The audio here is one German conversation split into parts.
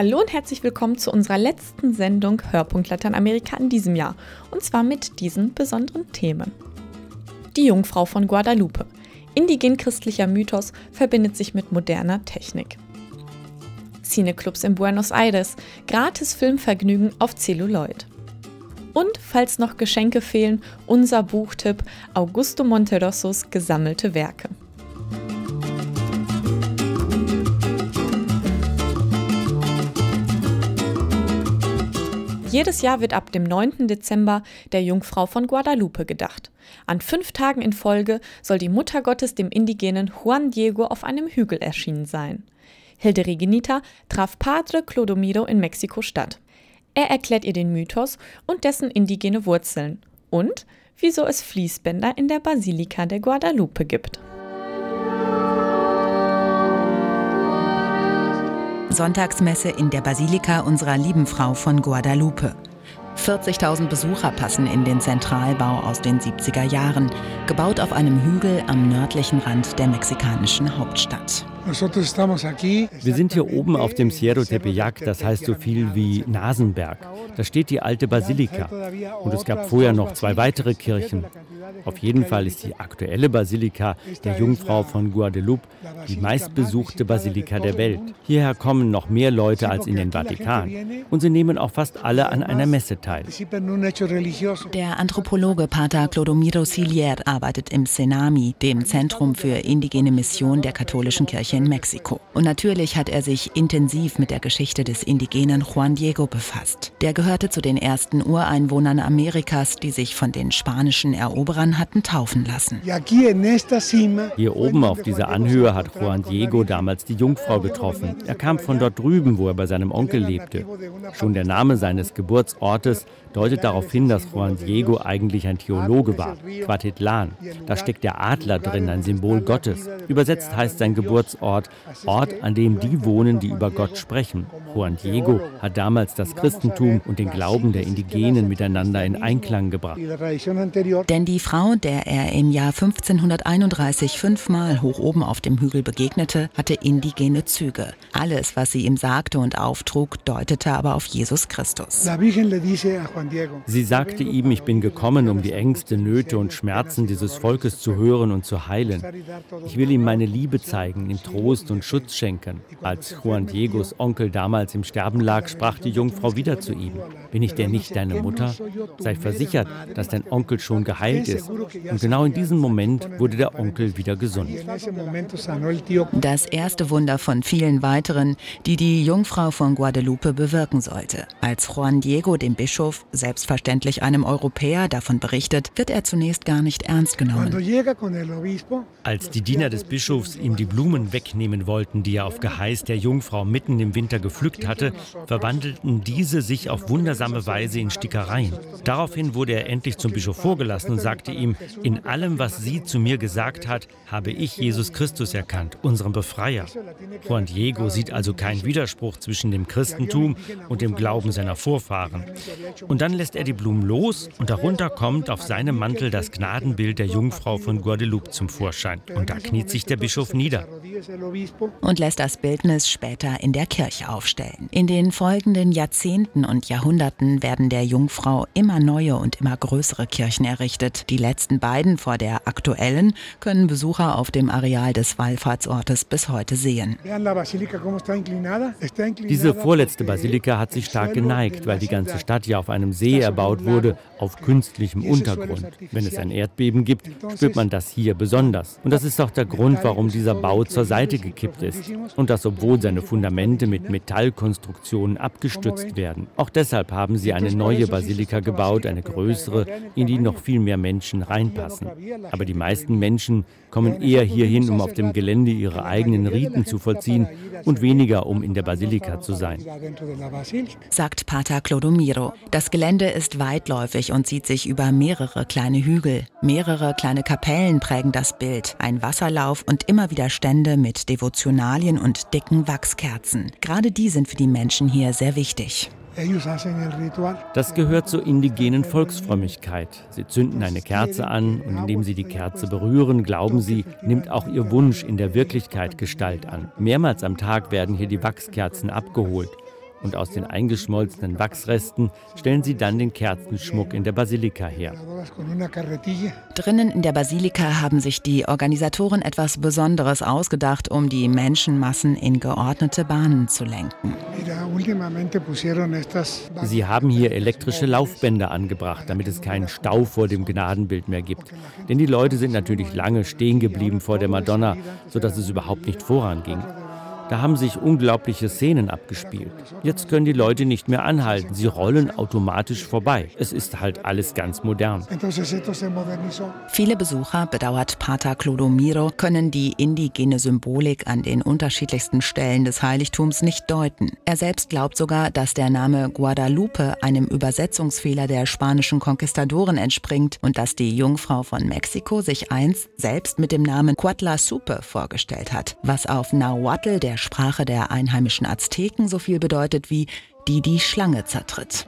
Hallo und herzlich willkommen zu unserer letzten Sendung Hörpunkt Lateinamerika in diesem Jahr. Und zwar mit diesen besonderen Themen. Die Jungfrau von Guadalupe. Indigen-christlicher Mythos verbindet sich mit moderner Technik. Cineclubs in Buenos Aires. Gratis Filmvergnügen auf Celluloid. Und falls noch Geschenke fehlen, unser Buchtipp Augusto Monterossos gesammelte Werke. Jedes Jahr wird ab dem 9. Dezember der Jungfrau von Guadalupe gedacht. An fünf Tagen in Folge soll die Mutter Gottes dem indigenen Juan Diego auf einem Hügel erschienen sein. Hilde Regenita traf Padre Clodomiro in Mexiko-Stadt. Er erklärt ihr den Mythos und dessen indigene Wurzeln und wieso es Fließbänder in der Basilika der Guadalupe gibt. Sonntagsmesse in der Basilika unserer lieben Frau von Guadalupe. 40.000 Besucher passen in den Zentralbau aus den 70er Jahren, gebaut auf einem Hügel am nördlichen Rand der mexikanischen Hauptstadt. Wir sind hier oben auf dem Cerro Tepeyac, das heißt so viel wie Nasenberg. Da steht die alte Basilika. Und es gab vorher noch zwei weitere Kirchen. Auf jeden Fall ist die aktuelle Basilika der Jungfrau von Guadeloupe die meistbesuchte Basilika der Welt. Hierher kommen noch mehr Leute als in den Vatikan. Und sie nehmen auch fast alle an einer Messe teil. Der Anthropologe Pater Clodomiro Silier arbeitet im Senami, dem Zentrum für indigene Mission der katholischen Kirche in Mexiko. Und natürlich hat er sich intensiv mit der Geschichte des indigenen Juan Diego befasst. Der gehörte zu den ersten Ureinwohnern Amerikas, die sich von den spanischen Eroberern hatten taufen lassen. Hier oben auf dieser Anhöhe hat Juan Diego damals die Jungfrau getroffen. Er kam von dort drüben, wo er bei seinem Onkel lebte. Schon der Name seines Geburtsortes deutet darauf hin, dass Juan Diego eigentlich ein Theologe war, Quatitlan. Da steckt der Adler drin, ein Symbol Gottes. Übersetzt heißt sein Geburtsort Ort, an dem die wohnen, die über Gott sprechen. Juan Diego hat damals das Christentum und den Glauben der Indigenen miteinander in Einklang gebracht. Denn die Frau, der er im Jahr 1531 fünfmal hoch oben auf dem Hügel begegnete, hatte indigene Züge. Alles, was sie ihm sagte und auftrug, deutete aber auf Jesus Christus. Sie sagte ihm, ich bin gekommen, um die Ängste, Nöte und Schmerzen dieses Volkes zu hören und zu heilen. Ich will ihm meine Liebe zeigen, ihm Trost und Schutz schenken. Als Juan Diegos Onkel damals im Sterben lag, sprach die Jungfrau wieder zu ihm, bin ich denn nicht deine Mutter? Sei versichert, dass dein Onkel schon geheilt ist. Und genau in diesem Moment wurde der Onkel wieder gesund. Das erste Wunder von vielen weiteren, die die Jungfrau von Guadalupe bewirken sollte. Als Juan Diego dem Bischof, selbstverständlich einem Europäer, davon berichtet, wird er zunächst gar nicht ernst genommen. Als die Diener des Bischofs ihm die Blumen wegnehmen wollten, die er auf Geheiß der Jungfrau mitten im Winter gepflückt hatte, verwandelten diese sich auf wundersame Weise in Stickereien. Daraufhin wurde er endlich zum Bischof vorgelassen und sagte ihm, in allem, was sie zu mir gesagt hat, habe ich Jesus Christus erkannt, unseren Befreier. Juan Diego sieht also keinen Widerspruch zwischen dem Christentum und dem Glauben seiner Vorfahren. Und dann lässt er die Blumen los und darunter kommt auf seinem Mantel das Gnadenbild der Jungfrau von Guadeloupe zum Vorschein. Und da kniet sich der Bischof nieder. Und lässt das Bildnis später in der Kirche aufstellen. In den folgenden Jahrzehnten und Jahrhunderten werden der Jungfrau immer neue und immer größere Kirchen errichtet. Die letzten beiden vor der aktuellen können Besucher auf dem Areal des Wallfahrtsortes bis heute sehen. Diese vorletzte Basilika hat sich stark geneigt, weil die ganze Stadt ja auf einem See erbaut wurde, auf künstlichem Untergrund. Wenn es ein Erdbeben gibt, spürt man das hier besonders. Und das ist auch der Grund, warum dieser Bau zur Seite gekippt ist. Und das, obwohl seine Fundamente mit Metallkonstruktionen abgestützt werden. Auch deshalb haben sie eine neue Basilika gebaut, eine größere, in die noch viel mehr Menschen reinpassen. Aber die meisten Menschen kommen eher hierhin, um auf dem Gelände ihre eigenen Riten zu vollziehen und weniger, um in der Basilika zu sein. Sagt Pater Clodomiro. Das Gelände ist weitläufig und zieht sich über mehrere kleine Hügel. Mehrere kleine Kapellen prägen das Bild. Ein Wasserlauf und immer wieder Stände mit Devotionalien und dicken Wachskerzen. Gerade die sind für die Menschen hier sehr wichtig. Das gehört zur indigenen Volksfrömmigkeit. Sie zünden eine Kerze an und indem sie die Kerze berühren, glauben sie, nimmt auch ihr Wunsch in der Wirklichkeit Gestalt an. Mehrmals am Tag werden hier die Wachskerzen abgeholt. Und aus den eingeschmolzenen Wachsresten stellen sie dann den Kerzenschmuck in der Basilika her. Drinnen in der Basilika haben sich die Organisatoren etwas Besonderes ausgedacht, um die Menschenmassen in geordnete Bahnen zu lenken. Sie haben hier elektrische Laufbänder angebracht, damit es keinen Stau vor dem Gnadenbild mehr gibt. Denn die Leute sind natürlich lange stehen geblieben vor der Madonna, sodass es überhaupt nicht voranging. Da haben sich unglaubliche Szenen abgespielt. Jetzt können die Leute nicht mehr anhalten. Sie rollen automatisch vorbei. Es ist halt alles ganz modern. Viele Besucher, bedauert Pater Clodomiro, können die indigene Symbolik an den unterschiedlichsten Stellen des Heiligtums nicht deuten. Er selbst glaubt sogar, dass der Name Guadalupe einem Übersetzungsfehler der spanischen Konquistadoren entspringt und dass die Jungfrau von Mexiko sich einst selbst mit dem Namen Cuatla Supe vorgestellt hat, was auf Nahuatl der Sprache der einheimischen Azteken so viel bedeutet wie die die Schlange zertritt.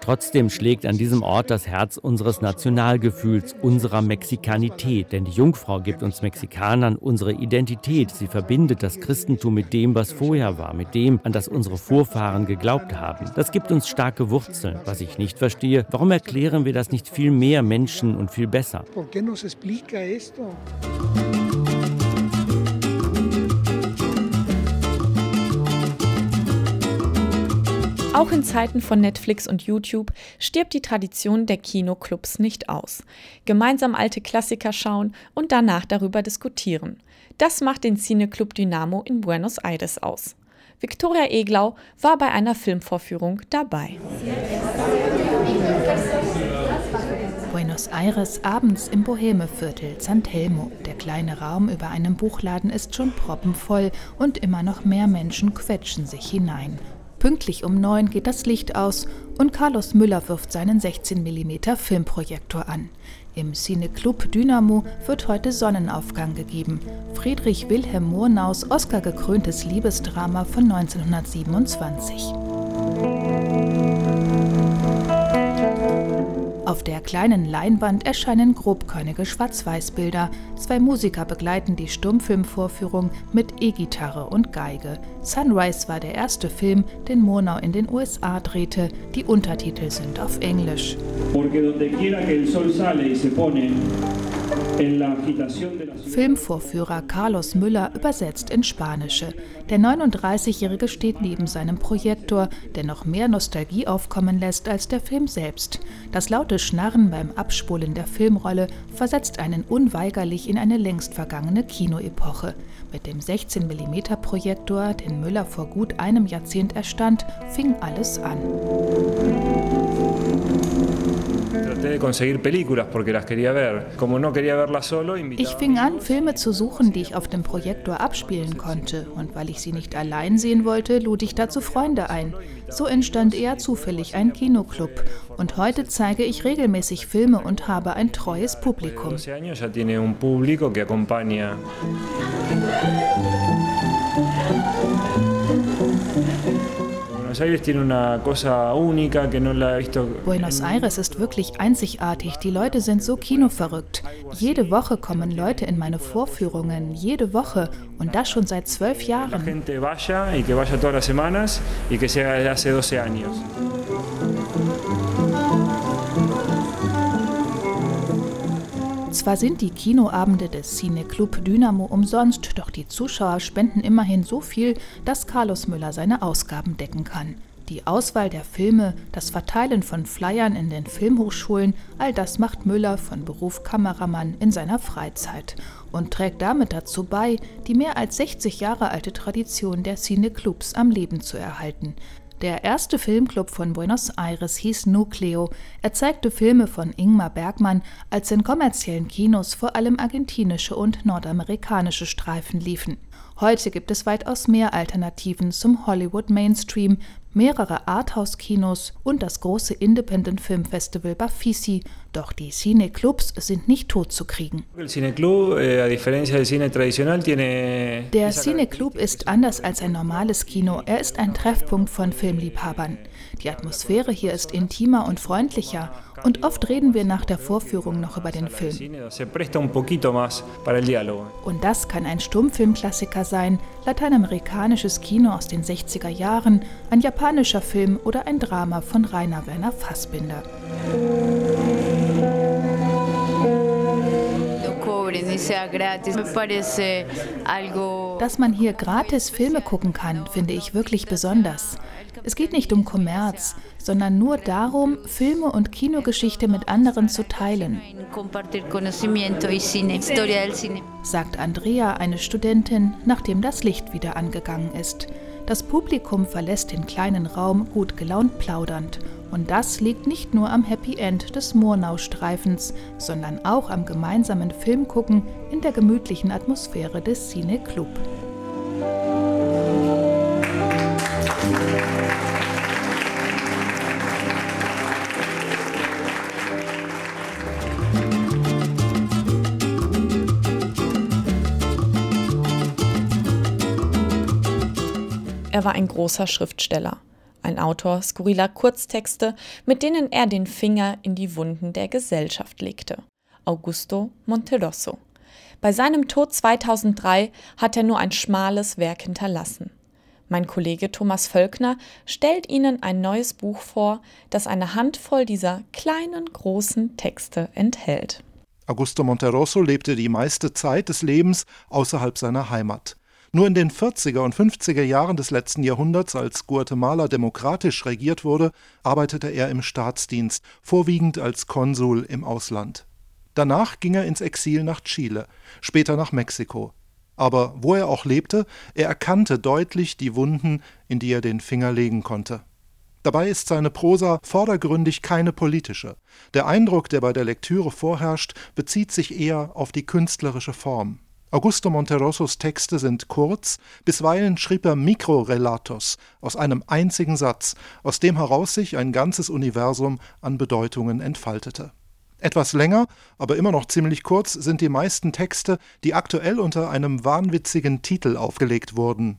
Trotzdem schlägt an diesem Ort das Herz unseres Nationalgefühls, unserer Mexikanität. Denn die Jungfrau gibt uns Mexikanern unsere Identität. Sie verbindet das Christentum mit dem, was vorher war, mit dem, an das unsere Vorfahren geglaubt haben. Das gibt uns starke Wurzeln. Was ich nicht verstehe, warum erklären wir das nicht viel mehr Menschen und viel besser? Auch in Zeiten von Netflix und YouTube stirbt die Tradition der Kinoclubs nicht aus. Gemeinsam alte Klassiker schauen und danach darüber diskutieren. Das macht den Cineclub Dynamo in Buenos Aires aus. Viktoria Eglau war bei einer Filmvorführung dabei. Buenos Aires abends im Bohemeviertel San Telmo. Der kleine Raum über einem Buchladen ist schon proppenvoll und immer noch mehr Menschen quetschen sich hinein. Pünktlich um neun geht das Licht aus und Carlos Müller wirft seinen 16 mm Filmprojektor an. Im Cineclub Dynamo wird heute Sonnenaufgang gegeben. Friedrich Wilhelm Murnaus Oscar-gekröntes Liebesdrama von 1927. Auf der kleinen Leinwand erscheinen grobkörnige Schwarz-Weiß-Bilder. Zwei Musiker begleiten die Stummfilmvorführung mit E-Gitarre und Geige. Sunrise war der erste Film, den Murnau in den USA drehte. Die Untertitel sind auf Englisch. Porque donde quiera que el sol sale y se pone, Filmvorführer Carlos Müller übersetzt ins Spanische. Der 39-Jährige steht neben seinem Projektor, der noch mehr Nostalgie aufkommen lässt als der Film selbst. Das laute Schnarren beim Abspulen der Filmrolle versetzt einen unweigerlich in eine längst vergangene Kinoepoche. Mit dem 16-mm-Projektor, den Müller vor gut einem Jahrzehnt erstand, fing alles an. Ich fing an, Filme zu suchen, die ich auf dem Projektor abspielen konnte. Und weil ich sie nicht allein sehen wollte, lud ich dazu Freunde ein. So entstand eher zufällig ein Kinoclub. Und heute zeige ich regelmäßig Filme und habe ein treues Publikum. Buenos Aires ist wirklich einzigartig. Die Leute sind so kinoverrückt. Jede Woche kommen Leute in meine Vorführungen, jede Woche. Und das schon seit zwölf Jahren. La gente vaya y que vaya todas las semanas y que sea desde hace 12 años. Zwar sind die Kinoabende des Cineclub Dynamo umsonst, doch die Zuschauer spenden immerhin so viel, dass Carlos Müller seine Ausgaben decken kann. Die Auswahl der Filme, das Verteilen von Flyern in den Filmhochschulen, all das macht Müller von Beruf Kameramann in seiner Freizeit und trägt damit dazu bei, die mehr als 60 Jahre alte Tradition der Cineclubs am Leben zu erhalten. Der erste Filmclub von Buenos Aires hieß Nucleo. Er zeigte Filme von Ingmar Bergmann, als in kommerziellen Kinos vor allem argentinische und nordamerikanische Streifen liefen. Heute gibt es weitaus mehr Alternativen zum Hollywood Mainstream, mehrere Arthouse-Kinos und das große Independent Film Festival Bafisi. Doch die Cineclubs sind nicht tot zu kriegen. Der Cineclub ist anders als ein normales Kino. Er ist ein Treffpunkt von Filmliebhabern. Die Atmosphäre hier ist intimer und freundlicher und oft reden wir nach der Vorführung noch über den Film. Und das kann ein Stummfilmklassiker sein, lateinamerikanisches Kino aus den 60er Jahren, ein japanischer Film oder ein Drama von Rainer Werner Fassbinder. Dass man hier gratis Filme gucken kann, finde ich wirklich besonders. Es geht nicht um Kommerz, sondern nur darum, Filme und Kinogeschichte mit anderen zu teilen. Sagt Andrea, eine Studentin, nachdem das Licht wieder angegangen ist. Das Publikum verlässt den kleinen Raum gut gelaunt plaudernd. Und das liegt nicht nur am Happy End des Murnau-Streifens, sondern auch am gemeinsamen Filmgucken in der gemütlichen Atmosphäre des Cine Club. Er war ein großer Schriftsteller, ein Autor skurriler Kurztexte, mit denen er den Finger in die Wunden der Gesellschaft legte. Augusto Monterosso. Bei seinem Tod 2003 hat er nur ein schmales Werk hinterlassen. Mein Kollege Thomas Völkner stellt Ihnen ein neues Buch vor, das eine Handvoll dieser kleinen, großen Texte enthält. Augusto Monterosso lebte die meiste Zeit des Lebens außerhalb seiner Heimat. Nur in den 40er und 50er Jahren des letzten Jahrhunderts, als Guatemala demokratisch regiert wurde, arbeitete er im Staatsdienst, vorwiegend als Konsul im Ausland. Danach ging er ins Exil nach Chile, später nach Mexiko. Aber wo er auch lebte, er erkannte deutlich die Wunden, in die er den Finger legen konnte. Dabei ist seine Prosa vordergründig keine politische. Der Eindruck, der bei der Lektüre vorherrscht, bezieht sich eher auf die künstlerische Form. Augusto Monterossos Texte sind kurz, bisweilen schrieb er Mikrorelatos aus einem einzigen Satz, aus dem heraus sich ein ganzes Universum an Bedeutungen entfaltete. Etwas länger, aber immer noch ziemlich kurz sind die meisten Texte, die aktuell unter einem wahnwitzigen Titel aufgelegt wurden.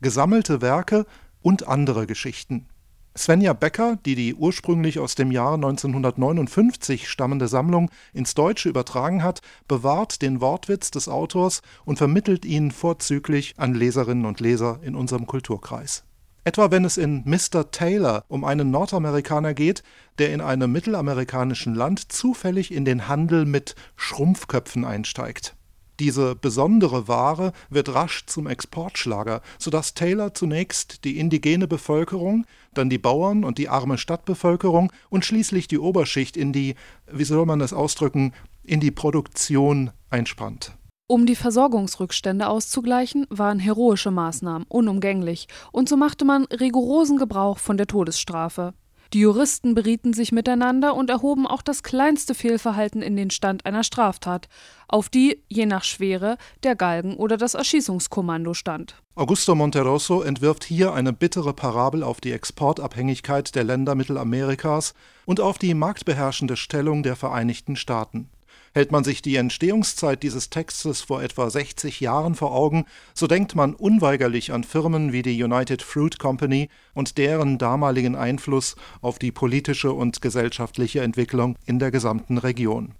Gesammelte Werke und andere Geschichten. Svenja Becker, die die ursprünglich aus dem Jahr 1959 stammende Sammlung ins Deutsche übertragen hat, bewahrt den Wortwitz des Autors und vermittelt ihn vorzüglich an Leserinnen und Leser in unserem Kulturkreis. Etwa wenn es in Mr. Taylor um einen Nordamerikaner geht, der in einem mittelamerikanischen Land zufällig in den Handel mit Schrumpfköpfen einsteigt. Diese besondere Ware wird rasch zum Exportschlager, sodass Taylor zunächst die indigene Bevölkerung, dann die Bauern und die arme Stadtbevölkerung und schließlich die Oberschicht in die, wie soll man das ausdrücken, in die Produktion einspannt. Um die Versorgungsrückstände auszugleichen, waren heroische Maßnahmen unumgänglich, und so machte man rigorosen Gebrauch von der Todesstrafe. Die Juristen berieten sich miteinander und erhoben auch das kleinste Fehlverhalten in den Stand einer Straftat, auf die, je nach Schwere, der Galgen oder das Erschießungskommando stand. Augusto Monterosso entwirft hier eine bittere Parabel auf die Exportabhängigkeit der Länder Mittelamerikas und auf die marktbeherrschende Stellung der Vereinigten Staaten. Hält man sich die Entstehungszeit dieses Textes vor etwa 60 Jahren vor Augen, so denkt man unweigerlich an Firmen wie die United Fruit Company und deren damaligen Einfluss auf die politische und gesellschaftliche Entwicklung in der gesamten Region.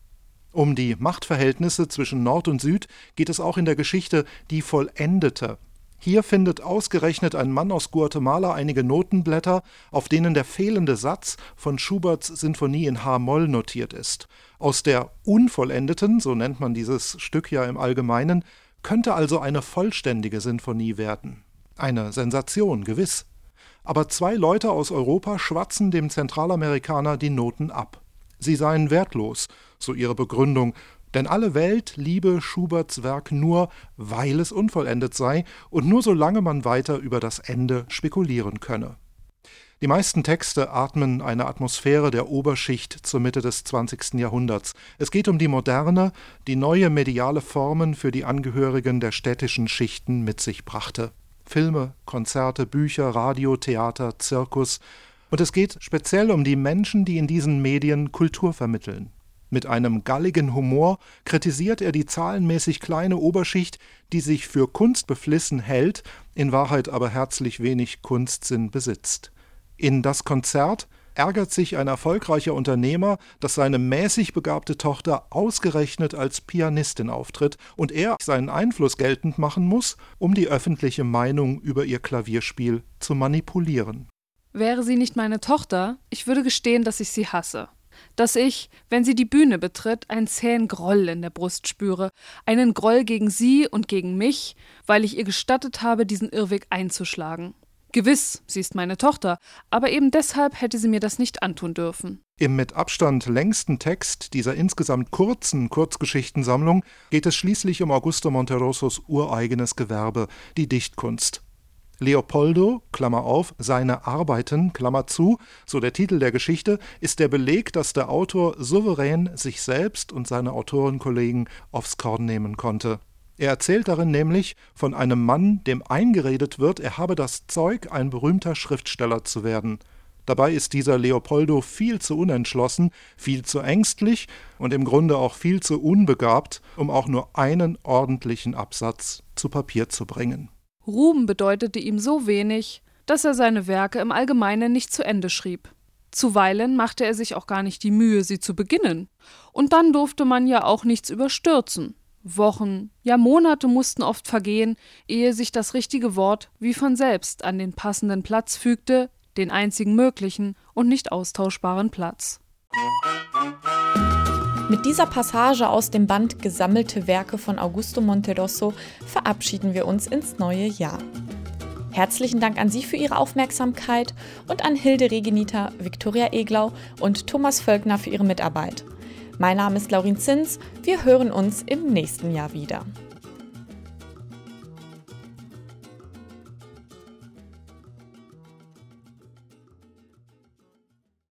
Um die Machtverhältnisse zwischen Nord und Süd geht es auch in der Geschichte Die Vollendete hier findet ausgerechnet ein Mann aus Guatemala einige Notenblätter, auf denen der fehlende Satz von Schuberts Sinfonie in H-Moll notiert ist. Aus der unvollendeten, so nennt man dieses Stück ja im Allgemeinen, könnte also eine vollständige Sinfonie werden. Eine Sensation, gewiss. Aber zwei Leute aus Europa schwatzen dem Zentralamerikaner die Noten ab. Sie seien wertlos, so ihre Begründung, denn alle Welt liebe Schuberts Werk nur, weil es unvollendet sei und nur solange man weiter über das Ende spekulieren könne. Die meisten Texte atmen eine Atmosphäre der Oberschicht zur Mitte des 20. Jahrhunderts. Es geht um die moderne, die neue mediale Formen für die Angehörigen der städtischen Schichten mit sich brachte. Filme, Konzerte, Bücher, Radio, Theater, Zirkus. Und es geht speziell um die Menschen, die in diesen Medien Kultur vermitteln. Mit einem galligen Humor kritisiert er die zahlenmäßig kleine Oberschicht, die sich für Kunst beflissen hält, in Wahrheit aber herzlich wenig Kunstsinn besitzt. In das Konzert ärgert sich ein erfolgreicher Unternehmer, dass seine mäßig begabte Tochter ausgerechnet als Pianistin auftritt und er seinen Einfluss geltend machen muss, um die öffentliche Meinung über ihr Klavierspiel zu manipulieren. Wäre sie nicht meine Tochter, ich würde gestehen, dass ich sie hasse. Dass ich, wenn sie die Bühne betritt, einen zähen Groll in der Brust spüre, einen Groll gegen sie und gegen mich, weil ich ihr gestattet habe, diesen Irrweg einzuschlagen. Gewiss, sie ist meine Tochter, aber eben deshalb hätte sie mir das nicht antun dürfen. Im mit Abstand längsten Text dieser insgesamt kurzen Kurzgeschichtensammlung geht es schließlich um Augusto Monterossos ureigenes Gewerbe, die Dichtkunst. Leopoldo, Klammer auf, seine Arbeiten, Klammer zu, so der Titel der Geschichte, ist der Beleg, dass der Autor souverän sich selbst und seine Autorenkollegen aufs Korn nehmen konnte. Er erzählt darin nämlich von einem Mann, dem eingeredet wird, er habe das Zeug, ein berühmter Schriftsteller zu werden. Dabei ist dieser Leopoldo viel zu unentschlossen, viel zu ängstlich und im Grunde auch viel zu unbegabt, um auch nur einen ordentlichen Absatz zu Papier zu bringen. Ruhm bedeutete ihm so wenig, dass er seine Werke im Allgemeinen nicht zu Ende schrieb. Zuweilen machte er sich auch gar nicht die Mühe, sie zu beginnen. Und dann durfte man ja auch nichts überstürzen. Wochen, ja Monate mussten oft vergehen, ehe sich das richtige Wort wie von selbst an den passenden Platz fügte, den einzigen möglichen und nicht austauschbaren Platz. Mit dieser Passage aus dem Band Gesammelte Werke von Augusto Monterosso verabschieden wir uns ins neue Jahr. Herzlichen Dank an Sie für Ihre Aufmerksamkeit und an Hilde Regenita, Viktoria Eglau und Thomas Völkner für Ihre Mitarbeit. Mein Name ist Laurin Zins. Wir hören uns im nächsten Jahr wieder.